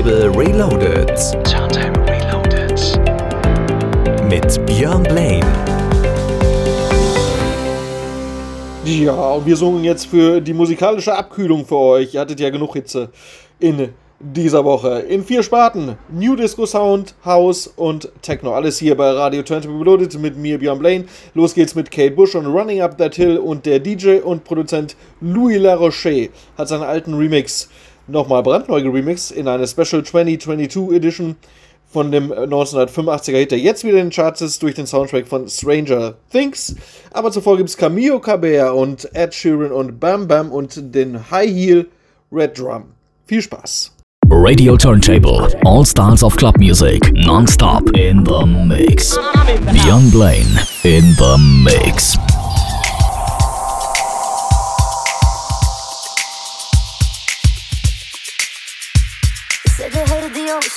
Turntable Reloaded. Turntable Reloaded. Mit Björn Blaine. Ja, und wir suchen jetzt für die musikalische Abkühlung für euch. Ihr hattet ja genug Hitze in dieser Woche. In vier Sparten. New Disco Sound, House und Techno. Alles hier bei Radio Turntable Reloaded mit mir, Björn Blaine. Los geht's mit Kate Bush und Running Up That Hill und der DJ und Produzent Louis LaRoche hat seinen alten Remix nochmal brandneu geremixed in eine Special 2022 Edition von dem 1985er Hit, der jetzt wieder in den Charts ist, durch den Soundtrack von Stranger Things. Aber zuvor gibt es Camille Cabert und Ed Sheeran und Bam Bam und den High Heel Red Drum. Viel Spaß! Radio Turntable, all styles of club music, non-stop in the mix. Beyond Blaine in the mix.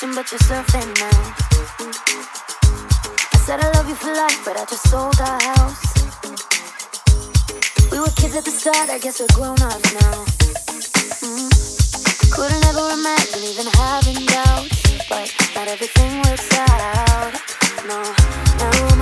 Ocean, but you're surfing now. I said I love you for life, but I just sold our house. We were kids at the start, I guess we're grown ups now. Mm. Couldn't ever imagine even having doubts, but not everything works out. No, now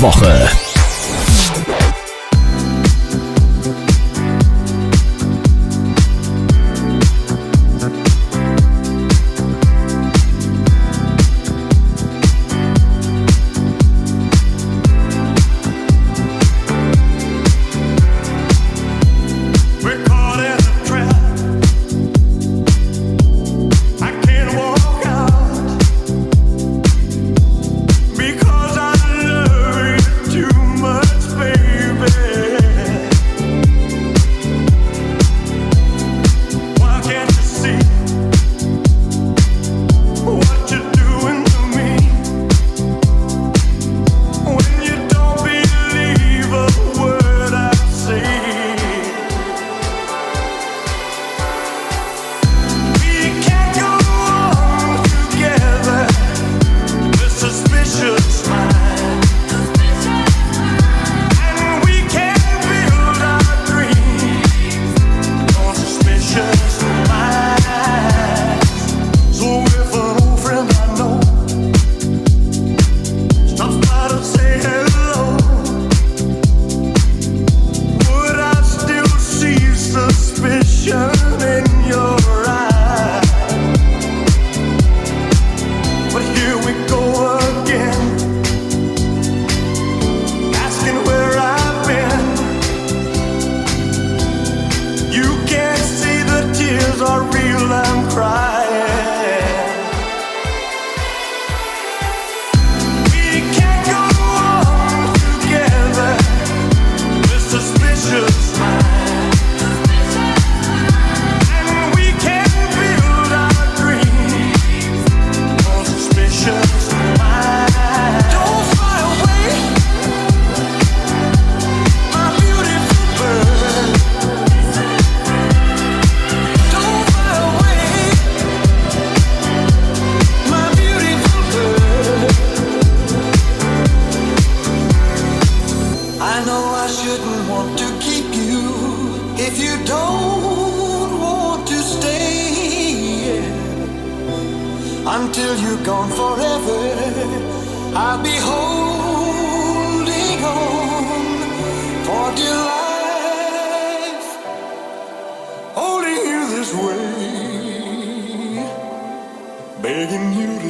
Woche.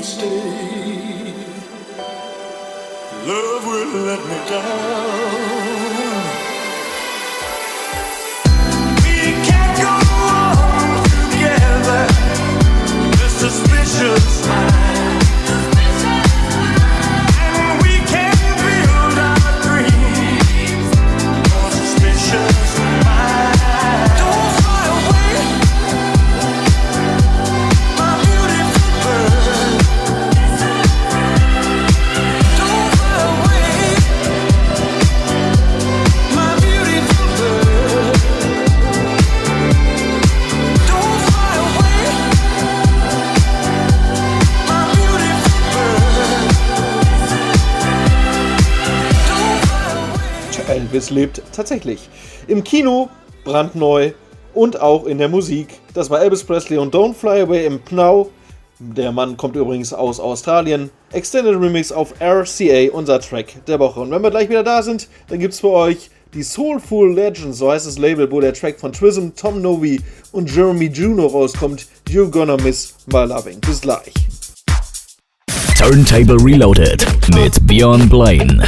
stay. Love will let me down. We can't go on together. The suspicious smile. Elvis lebt tatsächlich. Im Kino brandneu und auch in der Musik. Das war Elvis Presley und Don't Fly Away im Pnau. Der Mann kommt übrigens aus Australien. Extended Remix auf RCA, unser Track der Woche. Und wenn wir gleich wieder da sind, dann gibt es für euch die Soulful Legends, so heißt das Label, wo der Track von Trism, Tom Novi und Jeremy Juno rauskommt. You're gonna miss my loving. Bis gleich. Turntable Reloaded mit Björn Blaine.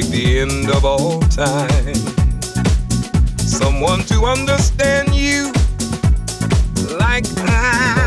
take the end of all time. Someone to understand you like I.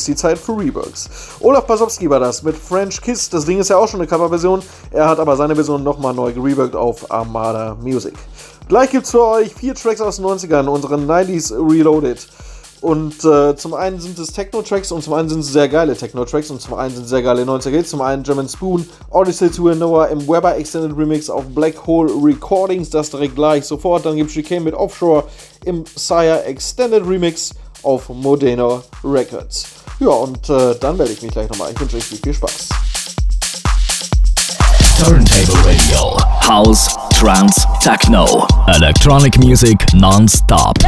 ist die Zeit für Reworks. Olaf Basowski war das mit French Kiss. Das Ding ist ja auch schon eine Coverversion. Er hat aber seine Version nochmal neu gereworked auf Armada Music. Gleich gibt's für euch vier Tracks aus den 90ern, unseren 90s Reloaded. Und äh, zum einen sind es Techno-Tracks und zum einen sind es sehr geile Techno-Tracks und zum einen sind es sehr geile 90er Zum einen German Spoon, Odyssey to Noah im Weber Extended Remix auf Black Hole Recordings, das direkt gleich sofort. Dann gibt es Chicane mit Offshore im Sire Extended Remix auf Modena Records. Ja, und äh, dann melde ich mich gleich nochmal. Ich wünsche euch viel Spaß. Turntable Radio. House, trance, techno. Electronic music non-stop.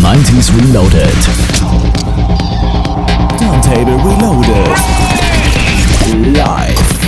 90s Reloaded. Turntable Reloaded. Live.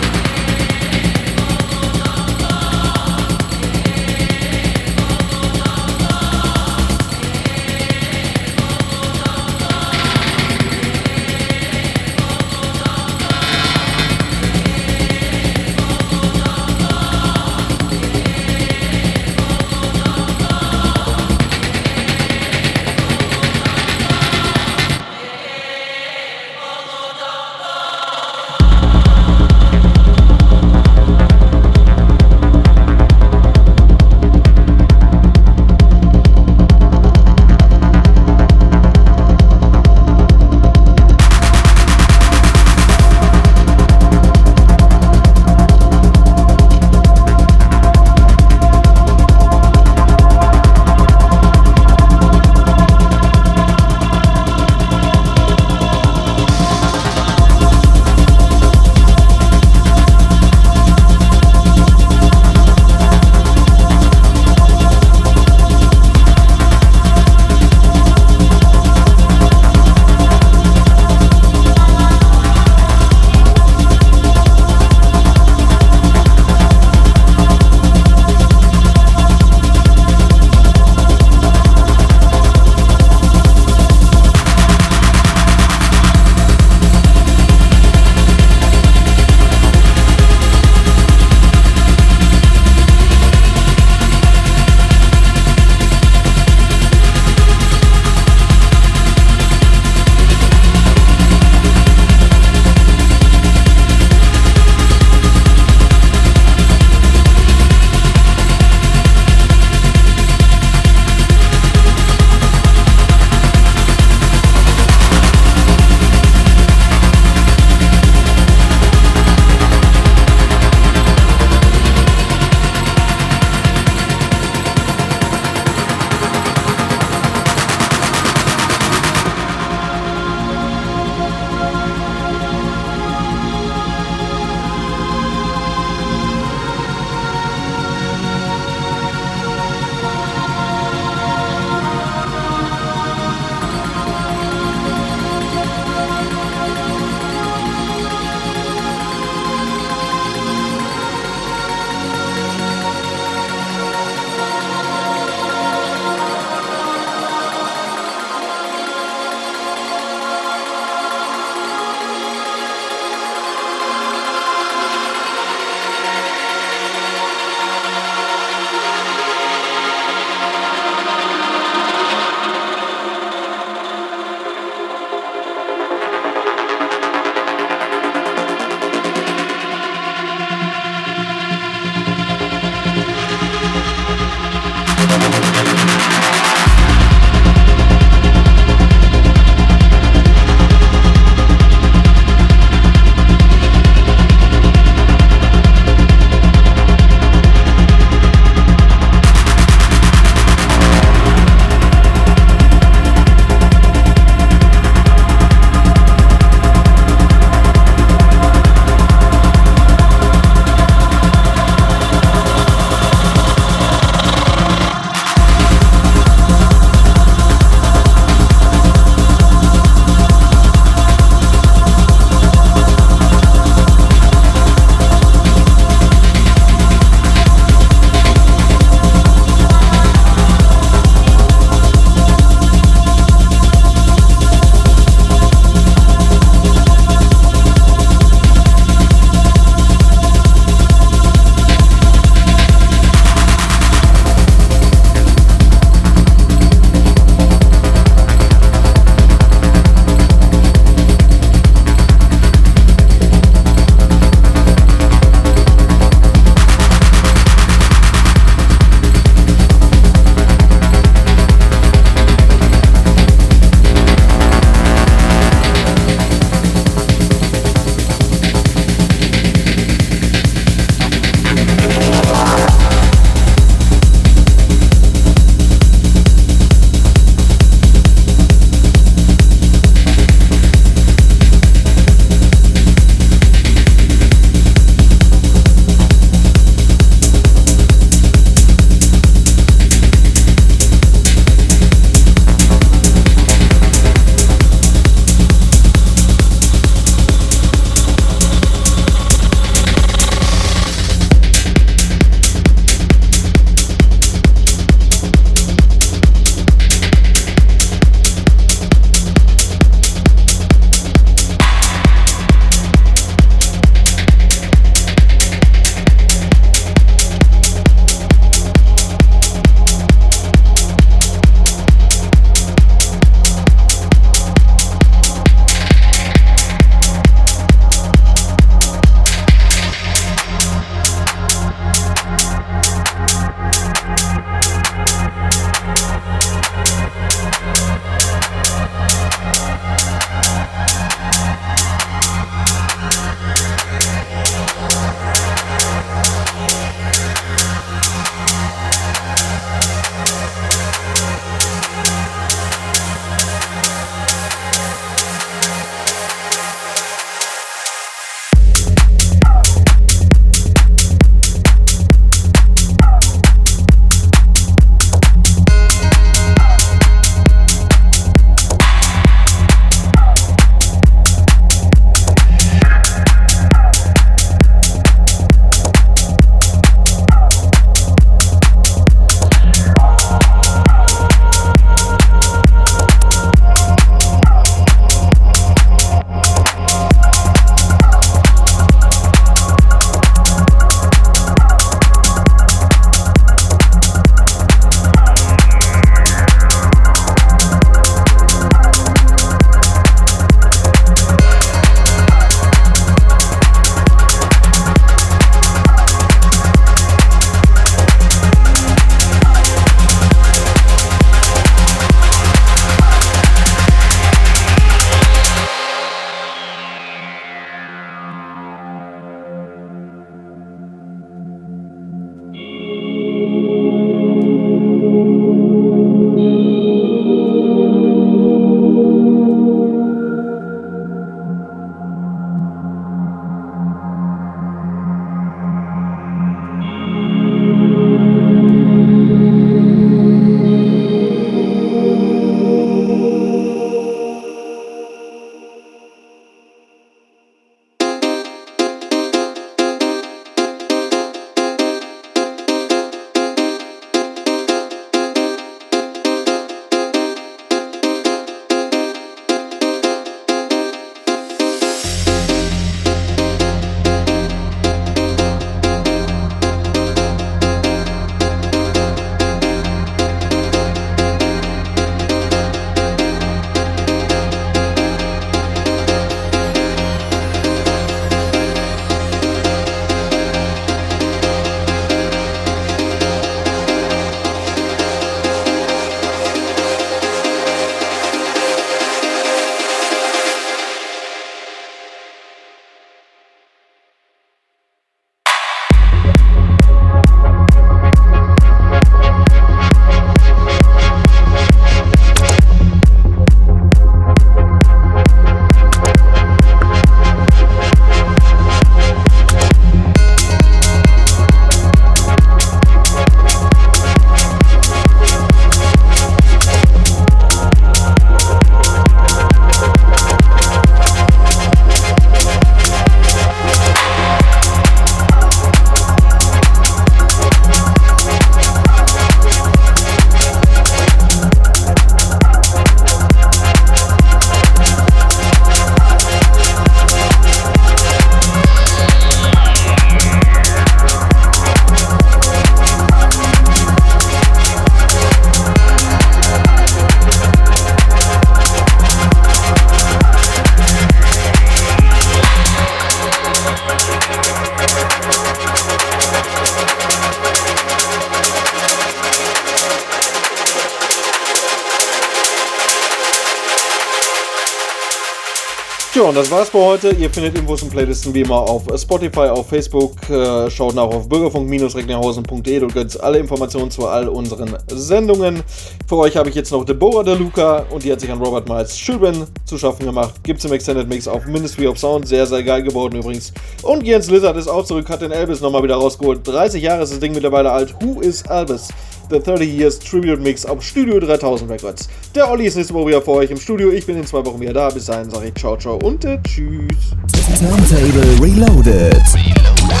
Tja, und das war's für heute. Ihr findet Infos und Playlisten wie immer auf Spotify, auf Facebook. Äh, schaut nach auf bürgerfunk-recklinghausen.de. Dort gibt alle Informationen zu all unseren Sendungen. Für euch habe ich jetzt noch Deborah De Luca und die hat sich an Robert Miles Children zu schaffen gemacht. Gibt's im Extended Mix auf Ministry of Sound. Sehr, sehr geil geworden übrigens. Und Jens Lizard ist auch zurück, hat den Elvis nochmal wieder rausgeholt. 30 Jahre ist das Ding mittlerweile alt. Who is Elvis? The 30 Years Tribute Mix auf Studio 3000 Records. Der Olli ist nächste Woche wieder vor euch im Studio. Ich bin in zwei Wochen wieder da. Bis dahin sage ich ciao, ciao und äh, tschüss. Turntable Reloaded. Reloaded.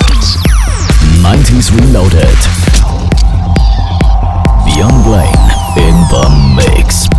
90s Reloaded. Young Blaine in the Mix.